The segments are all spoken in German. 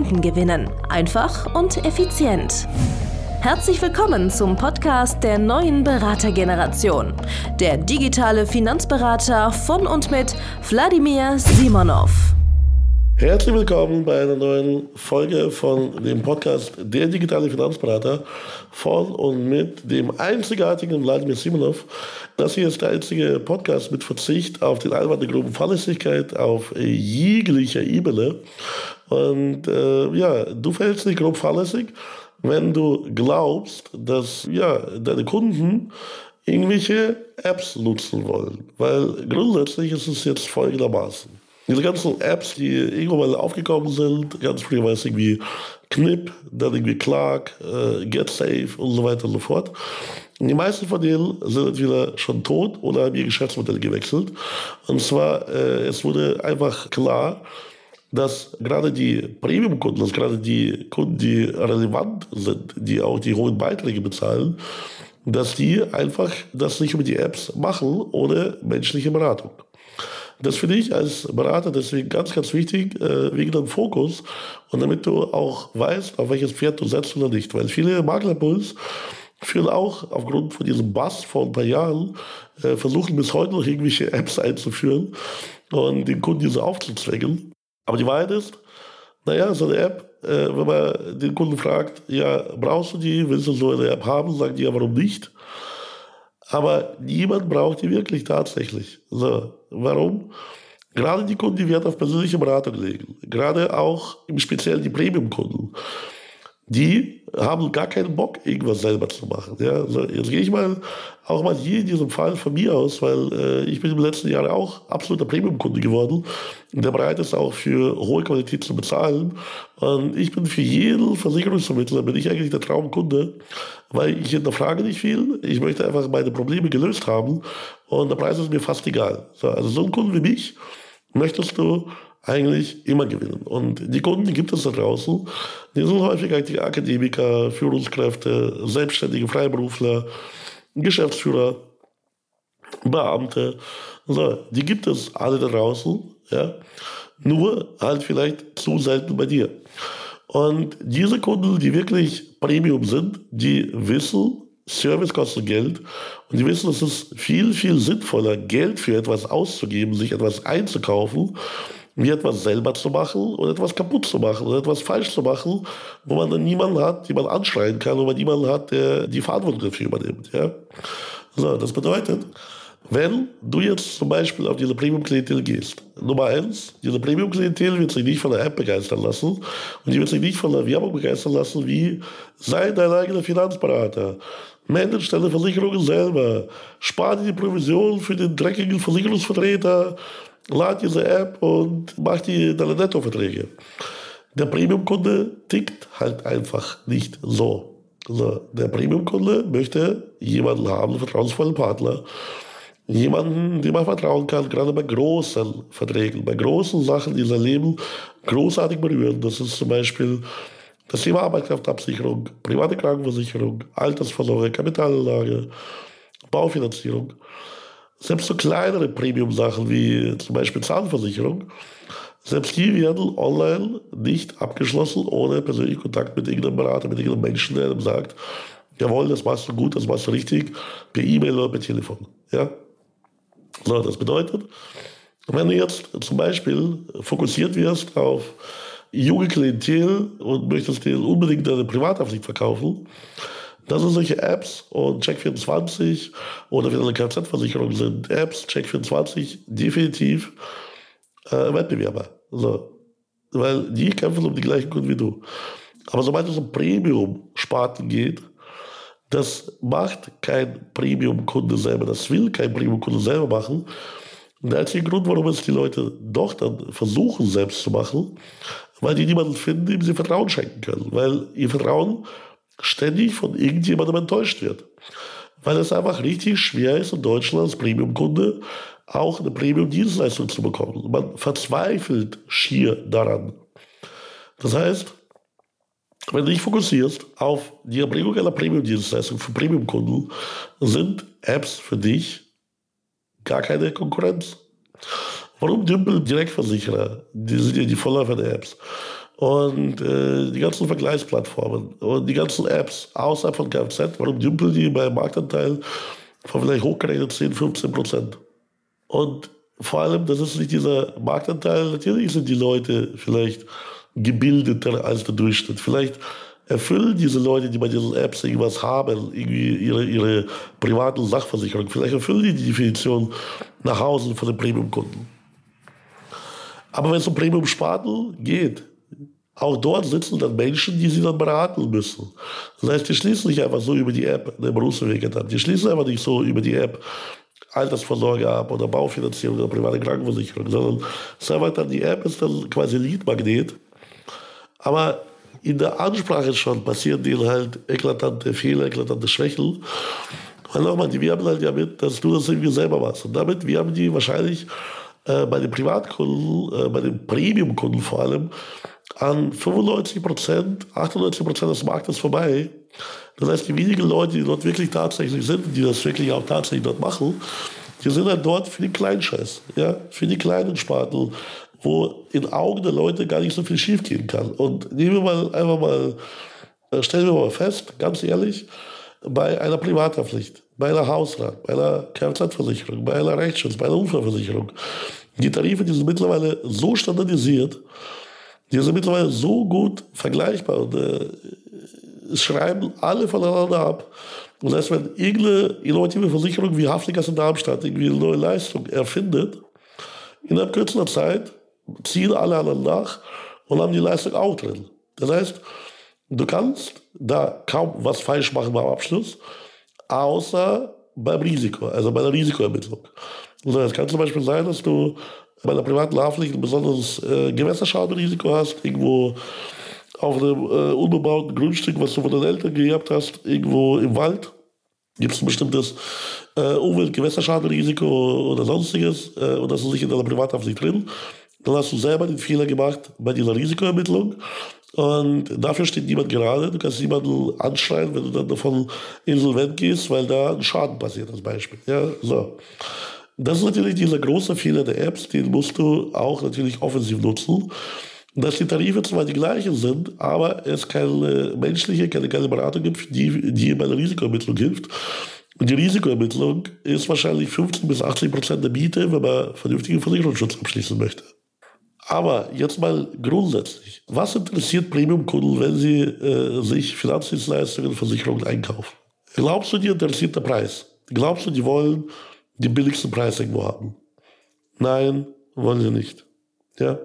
Kunden gewinnen. Einfach und effizient. Herzlich willkommen zum Podcast der neuen Beratergeneration. Der digitale Finanzberater von und mit Wladimir Simonov. Herzlich willkommen bei einer neuen Folge von dem Podcast Der digitale Finanzberater von und mit dem einzigartigen Wladimir Simonov. Das hier ist der einzige Podcast mit Verzicht auf den Einwand der groben Fahrlässigkeit auf jeglicher Ebene. Und äh, ja, du verhältst dich grob fahrlässig, wenn du glaubst, dass ja, deine Kunden irgendwelche Apps nutzen wollen. Weil grundsätzlich ist es jetzt folgendermaßen. Diese ganzen Apps, die irgendwann aufgekommen sind, ganz früher war es irgendwie Knip, dann irgendwie Clark, äh, GetSafe und so weiter und so fort. Und die meisten von denen sind entweder schon tot oder haben ihr Geschäftsmodell gewechselt. Und zwar, äh, es wurde einfach klar, dass gerade die Premium-Kunden, dass gerade die Kunden, die relevant sind, die auch die hohen Beiträge bezahlen, dass die einfach das nicht über die Apps machen ohne menschliche Beratung. Das finde ich als Berater deswegen ganz, ganz wichtig, äh, wegen dem Fokus und damit du auch weißt, auf welches Pferd du setzt oder nicht. Weil viele Maklerpuls führen auch aufgrund von diesem Bass vor ein paar Jahren, äh, versuchen bis heute noch irgendwelche Apps einzuführen und den Kunden diese aufzuzwängen. Aber die Wahrheit ist, naja, so eine App, äh, wenn man den Kunden fragt, ja, brauchst du die, willst du so eine App haben, sagen die ja, warum nicht? Aber niemand braucht die wirklich tatsächlich. So, warum? Gerade die Kunden, die Wert auf persönliche Beratung legen, gerade auch im Speziellen die Premium-Kunden, die haben gar keinen Bock, irgendwas selber zu machen. Ja, also jetzt gehe ich mal auch mal hier in diesem Fall von mir aus, weil äh, ich bin im letzten Jahr auch absoluter Premium-Kunde geworden, der bereit ist auch für hohe Qualität zu bezahlen. Und ich bin für jeden Versicherungsvermittler, bin ich eigentlich der Traumkunde, weil ich hinterfrage nicht viel. Ich möchte einfach meine Probleme gelöst haben und der Preis ist mir fast egal. So, also so ein Kunde wie mich möchtest du eigentlich immer gewinnen. Und die Kunden, die gibt es da draußen, die sind häufig eigentlich Akademiker, Führungskräfte, Selbstständige, Freiberufler, Geschäftsführer, Beamte. So, die gibt es alle da draußen, ja. Nur halt vielleicht zu selten bei dir. Und diese Kunden, die wirklich Premium sind, die wissen, Service kostet Geld und die wissen, es ist viel, viel sinnvoller, Geld für etwas auszugeben, sich etwas einzukaufen, wie etwas selber zu machen oder etwas kaputt zu machen oder etwas falsch zu machen, wo man dann niemanden hat, den man anschreien kann, wo man niemanden hat, der die Verantwortung dafür übernimmt. Ja? So, das bedeutet, wenn du jetzt zum Beispiel auf diese Premium-Klientel gehst, Nummer eins, diese Premium-Klientel wird sich nicht von der App begeistern lassen und die wird sich nicht von der Werbung begeistern lassen, wie sei dein eigener Finanzberater, manage deine Versicherungen selber, spar dir die Provision für den dreckigen Versicherungsvertreter, lad diese App und mach die deine Nettoverträge. Der Premium-Kunde tickt halt einfach nicht so. so der Premium-Kunde möchte jemanden haben, einen vertrauensvollen Partner, jemanden, dem man vertrauen kann, gerade bei großen Verträgen, bei großen Sachen, die sein Leben großartig berühren. Das ist zum Beispiel das Thema Arbeitskraftabsicherung, private Krankenversicherung, Altersvorsorge, Kapitalanlage, Baufinanzierung. Selbst so kleinere Premium-Sachen wie zum Beispiel Zahnversicherung, selbst die werden online nicht abgeschlossen ohne persönlichen Kontakt mit irgendeinem Berater, mit irgendeinem Menschen, der einem sagt, jawohl, das machst du gut, das machst du richtig, per E-Mail oder per Telefon. Ja? So, das bedeutet, wenn du jetzt zum Beispiel fokussiert wirst auf junge Klientel und möchtest dir unbedingt deine Privathaftpflicht verkaufen, das sind solche Apps und Check24 oder wenn eine Kfz-Versicherung sind, Apps, Check24, definitiv äh, Wettbewerber. So. Weil die kämpfen um die gleichen Kunden wie du. Aber sobald es um Premium-Sparten geht, das macht kein Premium-Kunde selber. Das will kein Premium-Kunde selber machen. Und der einzige Grund, warum es die Leute doch dann versuchen, selbst zu machen, weil die niemanden finden, dem sie Vertrauen schenken können, weil ihr Vertrauen ständig von irgendjemandem enttäuscht wird. Weil es einfach richtig schwer ist, in Deutschland als Premium-Kunde auch eine Premium-Dienstleistung zu bekommen. Man verzweifelt schier daran. Das heißt, wenn du dich fokussierst auf die Erbringung einer Premium-Dienstleistung für Premium-Kunden, sind Apps für dich gar keine Konkurrenz. Warum dümpeln Direktversicherer? Die sind ja die Vorläufer der Apps. Und äh, die ganzen Vergleichsplattformen und die ganzen Apps außerhalb von Kfz, warum dümpeln die bei Marktanteil von vielleicht hochgerechnet 10, 15 Prozent? Und vor allem, das ist nicht dieser Marktanteil, natürlich sind die Leute vielleicht gebildeter als der Durchschnitt. Vielleicht erfüllen diese Leute, die bei diesen Apps irgendwas haben, irgendwie ihre, ihre privaten Sachversicherung, vielleicht erfüllen die die Definition nach Hause von den Premium-Kunden. Aber wenn es um Premium-Sparten geht, auch dort sitzen dann Menschen, die sie dann beraten müssen. Das heißt, die schließen nicht einfach so über die App eine Berufswege ab. Die schließen einfach nicht so über die App Altersvorsorge ab oder Baufinanzierung oder private Krankenversicherung, sondern dann, die App ist dann quasi Leadmagnet. Aber in der Ansprache schon passieren denen halt eklatante Fehler, eklatante Schwächen. Weil nochmal, die werben halt ja mit, dass du das irgendwie selber machst. Und damit werben die wahrscheinlich äh, bei den Privatkunden, äh, bei den Premium-Kunden vor allem, an 95 Prozent, 98 Prozent des Marktes vorbei. Das heißt, die wenigen Leute, die dort wirklich tatsächlich sind, die das wirklich auch tatsächlich dort machen, die sind halt dort für den Kleinscheiß, ja, für die kleinen Sparten, wo in Augen der Leute gar nicht so viel schiefgehen kann. Und nehmen wir mal einfach mal, äh, stellen wir mal fest, ganz ehrlich, bei einer Privathaftpflicht, bei einer Hausrat, bei einer Kfz-Versicherung, bei einer Rechtsschutz, bei einer Unfallversicherung, die Tarife, die sind mittlerweile so standardisiert, die sind mittlerweile so gut vergleichbar und äh, schreiben alle voneinander ab. Das heißt, wenn irgendeine innovative Versicherung wie Hafenkasse Darmstadt irgendwie eine neue Leistung erfindet, innerhalb kürzester Zeit ziehen alle anderen nach und haben die Leistung auch drin. Das heißt, du kannst da kaum was falsch machen beim Abschluss, außer beim Risiko, also bei der Risikoermittlung. Es kann zum Beispiel sein, dass du bei einer privaten Haftpflicht ein besonderes äh, Gewässerschadenrisiko hast, irgendwo auf einem äh, unbebauten Grundstück, was du von deinen Eltern geerbt hast, irgendwo im Wald, gibt es ein bestimmtes äh, Umwelt-Gewässerschadenrisiko oder sonstiges äh, und das ist nicht in deiner Privathaftpflicht drin. Dann hast du selber den Fehler gemacht bei dieser Risikoermittlung. Und dafür steht niemand gerade. Du kannst niemanden anschreien, wenn du dann davon insolvent gehst, weil da ein Schaden passiert, als Beispiel. Ja, so. Das ist natürlich dieser große Fehler der Apps, den musst du auch natürlich offensiv nutzen. Dass die Tarife zwar die gleichen sind, aber es keine menschliche, keine, keine Beratung gibt, die, die bei der Risikoermittlung hilft. Und die Risikoermittlung ist wahrscheinlich 15 bis 80 Prozent der Miete, wenn man vernünftigen Versicherungsschutz abschließen möchte. Aber jetzt mal grundsätzlich, was interessiert Premium-Kunden, wenn sie äh, sich Finanzdienstleistungen Versicherungen einkaufen? Glaubst du, die interessiert der Preis? Glaubst du, die wollen den billigsten Preis irgendwo haben. Nein, wollen sie nicht. Ja?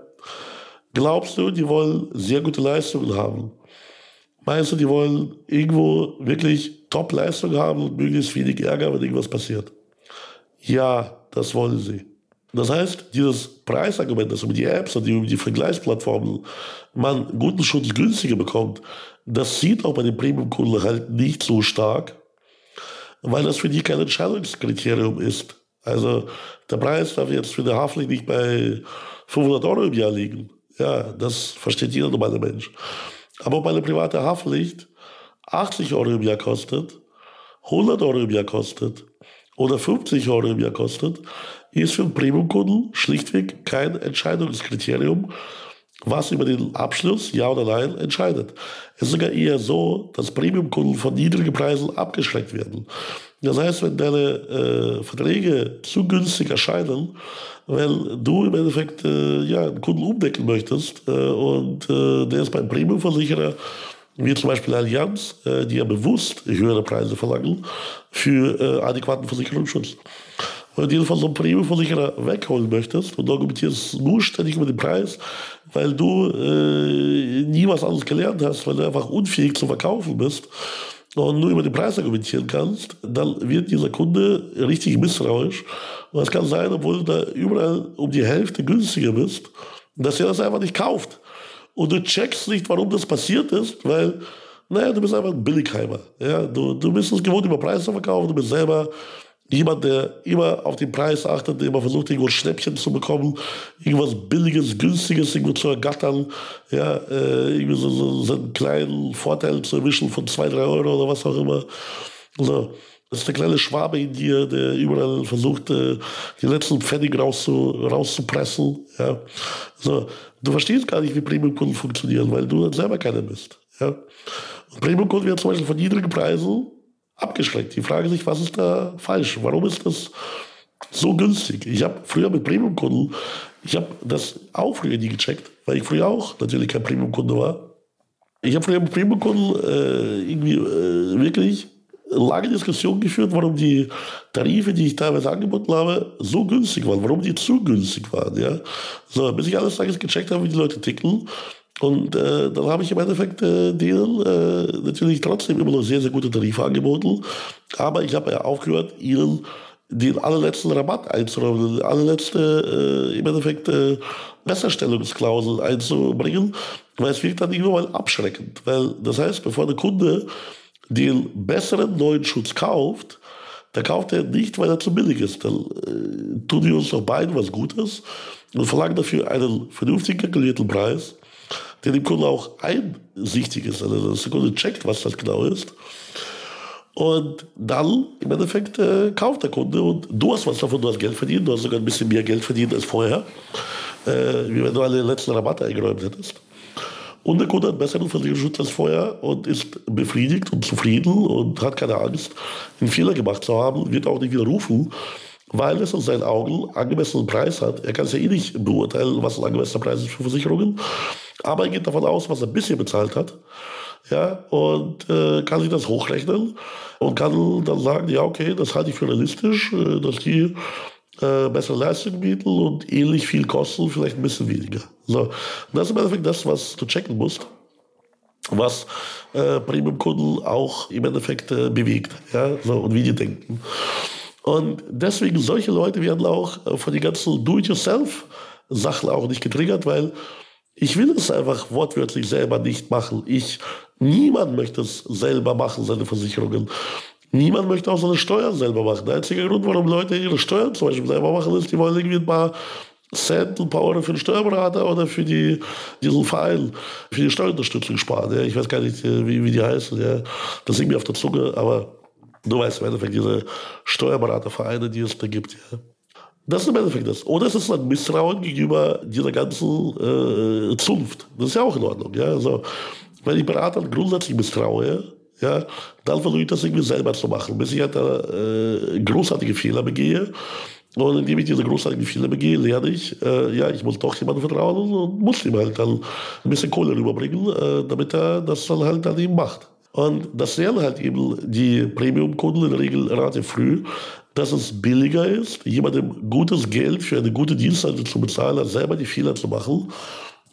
Glaubst du, die wollen sehr gute Leistungen haben? Meinst du, die wollen irgendwo wirklich Top-Leistungen haben und möglichst wenig Ärger, wenn irgendwas passiert? Ja, das wollen sie. Das heißt, dieses Preisargument, dass über die Apps und über die Vergleichsplattformen man guten Schutz günstiger bekommt, das sieht auch bei den Premium-Kunden halt nicht so stark weil das für die kein Entscheidungskriterium ist. Also der Preis darf jetzt für eine Haftpflicht nicht bei 500 Euro im Jahr liegen. Ja, das versteht jeder normale Mensch. Aber ob eine private Haftpflicht 80 Euro im Jahr kostet, 100 Euro im Jahr kostet oder 50 Euro im Jahr kostet, ist für einen Premium-Kunden schlichtweg kein Entscheidungskriterium, was über den Abschluss, ja oder nein, entscheidet. Es ist sogar eher so, dass Premium-Kunden von niedrigen Preisen abgeschreckt werden. Das heißt, wenn deine äh, Verträge zu günstig erscheinen, weil du im Endeffekt äh, ja, einen Kunden umdecken möchtest äh, und äh, der ist beim Premium-Versicherer, wie zum Beispiel Allianz, äh, die ja bewusst höhere Preise verlangen für äh, adäquaten Versicherungsschutz. Wenn du von so einem Premium-Versicherer wegholen möchtest und argumentierst nur ständig über den Preis, weil du äh, nie was anderes gelernt hast, weil du einfach unfähig zu verkaufen bist und nur über den Preis argumentieren kannst, dann wird dieser Kunde richtig misstrauisch. Und es kann sein, obwohl du da überall um die Hälfte günstiger bist, dass er das einfach nicht kauft. und du checkst nicht, warum das passiert ist, weil, naja, du bist einfach ein Billigheimer. Ja? Du, du bist es gewohnt, über Preise zu verkaufen, du bist selber jemand, der immer auf den Preis achtet, der immer versucht, irgendwo Schnäppchen zu bekommen, irgendwas Billiges, Günstiges irgendwo zu ergattern, ja, äh, irgendwie so, so, so einen kleinen Vorteil zu erwischen von zwei, drei Euro oder was auch immer. So. Das ist der kleine Schwabe in dir, der überall versucht, äh, die letzten Pfennig rauszu, rauszupressen. Ja. So. Du verstehst gar nicht, wie Premium-Kunden funktionieren, weil du selber keiner bist. Ja. Und Premium-Kunden werden zum Beispiel von niedrigen Preisen abgeschreckt. Die fragen sich, was ist da falsch? Warum ist das so günstig? Ich habe früher mit Premium-Kunden, ich habe das auch früher nie gecheckt, weil ich früher auch natürlich kein Premium-Kunde war. Ich habe früher mit Premium-Kunden äh, irgendwie äh, wirklich lange Diskussionen geführt, warum die Tarife, die ich teilweise angeboten habe, so günstig waren, warum die zu günstig waren. Ja? So, bis ich alles Tages gecheckt habe, wie die Leute ticken und äh, dann habe ich im Endeffekt äh, denen äh, natürlich trotzdem immer noch sehr, sehr gute Tarife angeboten. Aber ich habe ja aufgehört, ihnen den allerletzten Rabatt einzuräumen, die allerletzte äh, im Endeffekt äh, Besserstellungsklausel einzubringen, weil es wirkt dann irgendwann mal abschreckend. Weil das heißt, bevor der Kunde den besseren neuen Schutz kauft, der kauft er nicht, weil er zu billig ist. Dann äh, tun die uns doch beiden was Gutes und verlangen dafür einen vernünftig kalkulierten Preis der dem Kunden auch einsichtig ist, also dass der Kunde checkt, was das genau ist. Und dann im Endeffekt äh, kauft der Kunde und du hast was davon, du hast Geld verdient, du hast sogar ein bisschen mehr Geld verdient als vorher, äh, wie wenn du alle letzten Rabatte eingeräumt hättest. Und der Kunde hat besseren Versicherungsschutz als vorher und ist befriedigt und zufrieden und hat keine Angst, einen Fehler gemacht zu haben, wird auch nicht wieder rufen, weil es in seinen Augen angemessenen Preis hat. Er kann es ja eh nicht beurteilen, was ein angemessener Preis ist für Versicherungen. Aber er geht davon aus, was er bisher bezahlt hat. Ja, und äh, kann sich das hochrechnen und kann dann sagen, ja, okay, das halte ich für realistisch, äh, dass die äh, bessere Leistung bieten und ähnlich viel kosten, vielleicht ein bisschen weniger. So, das ist im Endeffekt das, was du checken musst was äh, Premium-Kunden auch im Endeffekt äh, bewegt ja, so, und wie die denken. Und deswegen, solche Leute werden auch äh, von den ganzen Do-it-yourself-Sachen auch nicht getriggert, weil ich will es einfach wortwörtlich selber nicht machen. Ich, niemand möchte es selber machen, seine Versicherungen. Niemand möchte auch seine Steuern selber machen. Der einzige Grund, warum Leute ihre Steuern zum Beispiel selber machen, ist, die wollen irgendwie ein paar Cent, paar Euro für den Steuerberater oder für die, diesen Verein, für die Steuerunterstützung sparen. Ja. Ich weiß gar nicht, äh, wie, wie die heißen. Ja. Das liegt mir auf der Zunge, aber du weißt im Endeffekt diese Steuerberatervereine, die es da gibt. Ja. Das ist im Endeffekt das. Oder es ist ein Misstrauen gegenüber dieser ganzen äh, Zunft. Das ist ja auch in Ordnung. Ja? Also, wenn ich Beratern grundsätzlich misstraue, ja, dann versuche ich das irgendwie selber zu machen, bis ich halt äh, großartige Fehler begehe. Und indem ich diese großartigen Fehler begehe, lerne ich, äh, ja, ich muss doch jemandem vertrauen und muss ihm halt dann ein bisschen Kohle rüberbringen, äh, damit er das dann halt dann eben macht. Und das lernen halt eben die Premium-Kunden in der Regel relativ früh, dass es billiger ist, jemandem gutes Geld für eine gute Dienstleistung zu bezahlen, als selber die Fehler zu machen.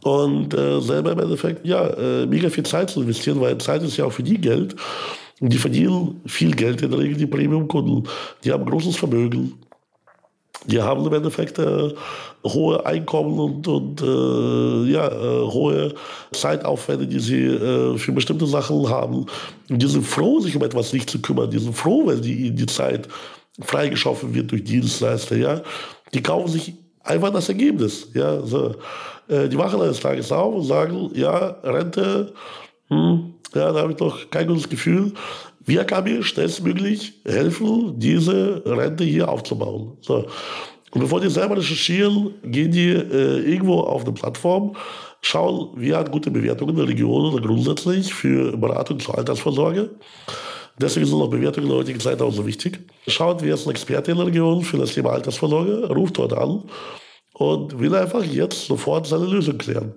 Und äh, selber im Endeffekt, ja, äh, mega viel Zeit zu investieren, weil Zeit ist ja auch für die Geld. Und die verdienen viel Geld in der Regel, die Premium-Kunden. Die haben großes Vermögen. Die haben im Endeffekt äh, hohe Einkommen und, und äh, ja, äh, hohe Zeitaufwände, die sie äh, für bestimmte Sachen haben. Und die sind froh, sich um etwas nicht zu kümmern. Die sind froh, wenn die die Zeit freigeschaffen wird durch Dienstleister, ja. Die kaufen sich einfach das Ergebnis, ja. So. Äh, die machen eines Tages auf und sagen, ja, Rente, hm, ja, da habe ich doch kein gutes Gefühl. Wer kann mir schnellstmöglich helfen, diese Rente hier aufzubauen? So. Und bevor die selber recherchieren, gehen die äh, irgendwo auf eine Plattform, schauen, wer hat gute Bewertungen in der Region oder grundsätzlich für Beratung zur Altersvorsorge. Deswegen sind auch Bewertungen in der heutigen Zeit auch so wichtig. Schaut, wer ist ein Experte in der Region für das Thema Altersvorsorge, ruft dort an und will einfach jetzt sofort seine Lösung klären.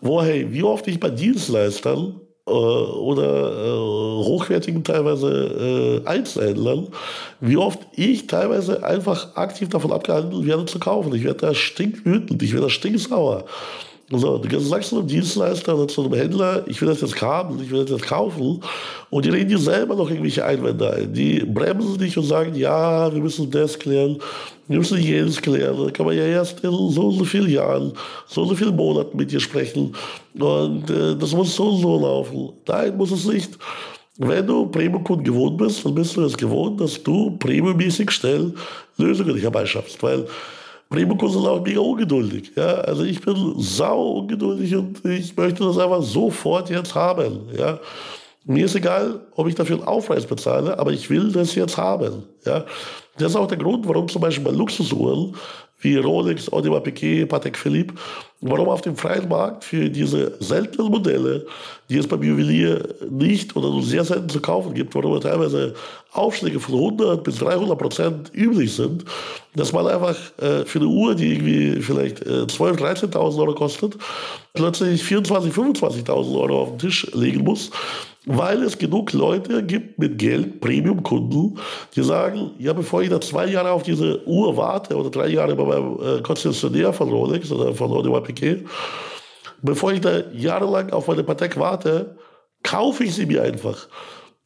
Wo, hey, wie oft ich bei Dienstleistern äh, oder äh, hochwertigen teilweise äh, Einzelhändlern, wie oft ich teilweise einfach aktiv davon abgehalten werde zu kaufen. Ich werde da stinkwütend, ich werde da stinksauer. So, du sagst zu einem Dienstleister oder zu einem Händler, ich will das jetzt haben, ich will das jetzt kaufen. Und die reden dir selber noch irgendwelche Einwände ein. Die bremsen dich und sagen, ja, wir müssen das klären, wir müssen jenes klären. Da kann man ja erst in so und so vielen Jahren, so und so vielen Monaten mit dir sprechen. Und äh, das muss so und so laufen. Nein, muss es nicht. Wenn du Premium-Kunden gewohnt bist, dann bist du es gewohnt, dass du premiummäßig schnell Lösungen herbeischaffst. Weil Premium-Kunden sind auch mega ungeduldig. Ja? Also ich bin sau ungeduldig und ich möchte das einfach sofort jetzt haben. Ja? Mir ist egal, ob ich dafür einen Aufpreis bezahle, aber ich will das jetzt haben. Ja? Das ist auch der Grund, warum zum Beispiel bei Luxusuhren wie Rolex, Audemars Piguet, Patek Philippe, warum auf dem freien Markt für diese seltenen Modelle, die es beim Juwelier nicht oder nur sehr selten zu kaufen gibt, warum teilweise Aufschläge von 100 bis 300 Prozent üblich sind, dass man einfach äh, für eine Uhr, die irgendwie vielleicht äh, 12.000, 13.000 Euro kostet, plötzlich 24.000, 25.000 Euro auf den Tisch legen muss, weil es genug Leute gibt mit Geld, Premium-Kunden, die sagen, ja, bevor ich da zwei Jahre auf diese Uhr warte oder drei Jahre bei meinem äh, Konzessionär von Rolex oder von Audemars Piguet, bevor ich da jahrelang auf meine Patek warte, kaufe ich sie mir einfach.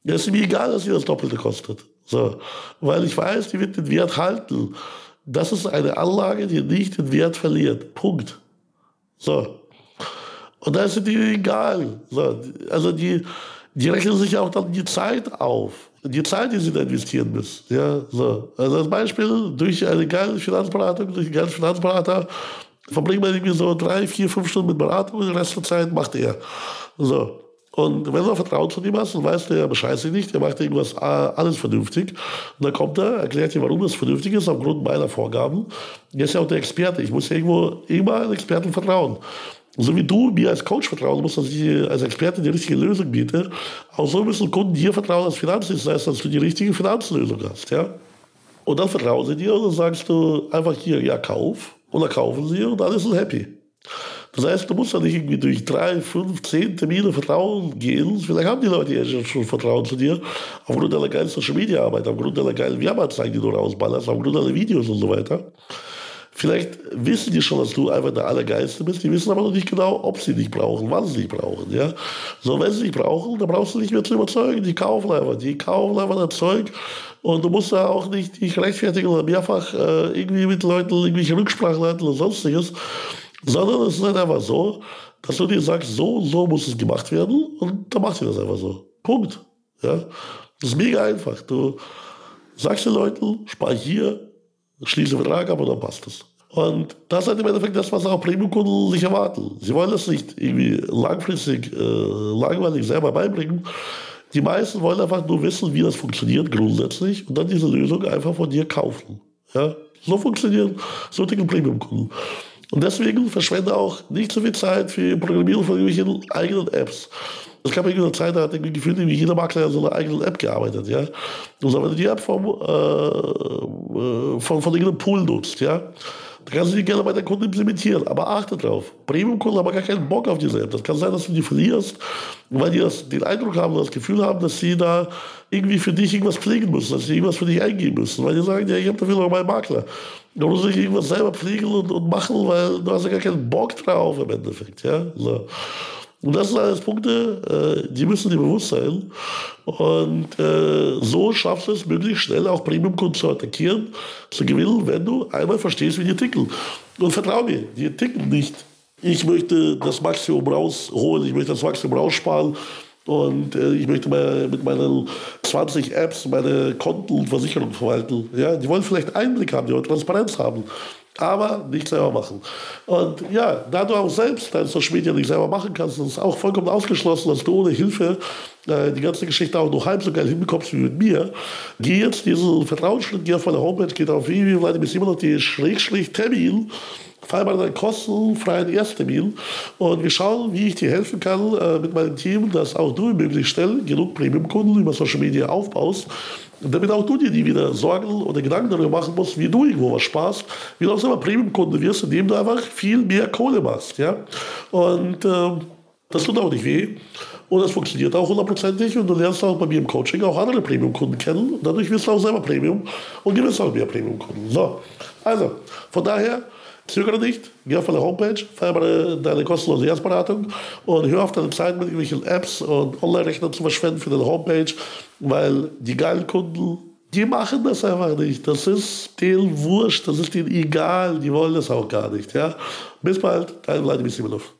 Es ist mir egal, dass sie das Doppelte kostet. So. Weil ich weiß, die wird den Wert halten. Das ist eine Anlage, die nicht den Wert verliert. Punkt. So. Und da ist es dir egal. So. Also die, die rechnen sich auch dann die Zeit auf. Die Zeit, die sie da investieren müssen. Ja, so. Also als Beispiel, durch eine geile Finanzberatung, durch einen geilen Finanzberater, verbringt man irgendwie so drei, vier, fünf Stunden mit Beratung und den Rest der Zeit macht er. So. Und wenn du Vertrauen zu ihm hast, dann weißt du, er bescheißt sich nicht, er macht irgendwas äh, alles vernünftig. Und dann kommt er, erklärt dir, warum das vernünftig ist, aufgrund meiner Vorgaben. Er ist ja auch der Experte. Ich muss ja irgendwo immer einen Experten vertrauen. So wie du mir als Coach vertrauen musst, dass ich als Experte die richtige Lösung biete, auch so müssen Kunden dir vertrauen als Finanzdienstleister, dass du die richtige Finanzlösung hast. Ja? Und dann vertrauen sie dir und dann sagst du einfach hier, ja, kauf. Und dann kaufen sie und dann ist es happy. Das heißt, du musst ja nicht irgendwie durch drei, fünf, zehn Termine Vertrauen gehen. Vielleicht haben die Leute ja schon Vertrauen zu dir, aufgrund deiner geilen Social Media Arbeit, aufgrund deiner geilen Werbeanzeigen, die du rausballerst, aufgrund deiner Videos und so weiter. Vielleicht wissen die schon, dass du einfach der Allergeilste bist. Die wissen aber noch nicht genau, ob sie dich brauchen, wann sie dich brauchen. Ja? So, wenn sie dich brauchen, dann brauchst du nicht mehr zu überzeugen. Die kaufen einfach. Die kaufen einfach das Zeug. Und du musst da auch nicht dich rechtfertigen oder mehrfach äh, irgendwie mit Leuten irgendwelche Rücksprachen halten oder sonstiges. Sondern es ist halt einfach so, dass du dir sagst, so, so muss es gemacht werden. Und dann machst du das einfach so. Punkt. Ja? Das ist mega einfach. Du sagst den Leuten, spar hier, schließe Vertrag ab und dann passt es. Und das ist im Endeffekt das, was auch Premium-Kunden sich erwarten. Sie wollen das nicht irgendwie langfristig, äh, langweilig selber beibringen. Die meisten wollen einfach nur wissen, wie das funktioniert grundsätzlich und dann diese Lösung einfach von dir kaufen. Ja? So funktionieren solche Premium-Kunden. Und deswegen verschwende auch nicht so viel Zeit für Programmierung von irgendwelchen eigenen Apps. Es gab eine Zeit, da hat irgendwie gefühlt wie jeder Makler so eine eigene App gearbeitet, ja. Und wenn du die App vom, äh, äh, von, von irgendeinem Pool nutzt, ja, dann kannst du die gerne bei deinen Kunden implementieren. Aber achte drauf. Premium-Kunden haben gar keinen Bock auf diese App. Das kann sein, dass du die verlierst, weil die das, den Eindruck haben, das Gefühl haben, dass sie da irgendwie für dich irgendwas pflegen müssen, dass sie irgendwas für dich eingeben müssen. Weil die sagen, ja, ich habe dafür noch meinen Makler. Da muss ich irgendwas selber pflegen und, und machen, weil du hast ja gar keinen Bock drauf im Endeffekt. Ja? So. Und das sind alles Punkte, äh, die müssen dir bewusst sein. Und äh, so schaffst du es möglichst schnell auch Premium-Kunden zu attackieren, zu gewinnen, wenn du einmal verstehst, wie die ticken. Und vertrau mir, die ticken nicht. Ich möchte das Maximum rausholen, ich möchte das Maximum raussparen. Und äh, ich möchte mal mit meinen 20 Apps meine Konten und Versicherungen verwalten. Ja, die wollen vielleicht Einblick haben, die wollen Transparenz haben aber nicht selber machen. Und ja, da du auch selbst dein Social Media nicht selber machen kannst, ist es auch vollkommen ausgeschlossen, dass du ohne Hilfe äh, die ganze Geschichte auch nur halb so geil hinbekommst wie mit mir. Geh jetzt diesen Vertrauensschritt, geh auf meine Homepage, geh auf www.vladimir Vereinbare einen kostenfreien Ersttermin und wir schauen, wie ich dir helfen kann äh, mit meinem Team, dass auch du möglichst schnell genug Premium-Kunden über Social Media aufbaust, damit auch du dir nie wieder Sorgen oder Gedanken darüber machen musst, wie du irgendwo was sparst, wie du auch selber Premium-Kunde wirst, indem du einfach viel mehr Kohle machst. Ja? Und äh, das tut auch nicht weh. Und das funktioniert auch hundertprozentig und du lernst auch bei mir im Coaching auch andere Premium-Kunden kennen. Dadurch wirst du auch selber Premium und gewinnst auch mehr Premium-Kunden. So, also, von daher, Zögere nicht, geh auf meine Homepage, vereinbare deine kostenlose Erstberatung und hör auf deine Zeit mit irgendwelchen Apps und Online-Rechnern zu verschwenden für deine Homepage, weil die geilen Kunden, die machen das einfach nicht. Das ist denen wurscht, das ist denen egal, die wollen das auch gar nicht. Ja? Bis bald, dein Vladimir Simonov.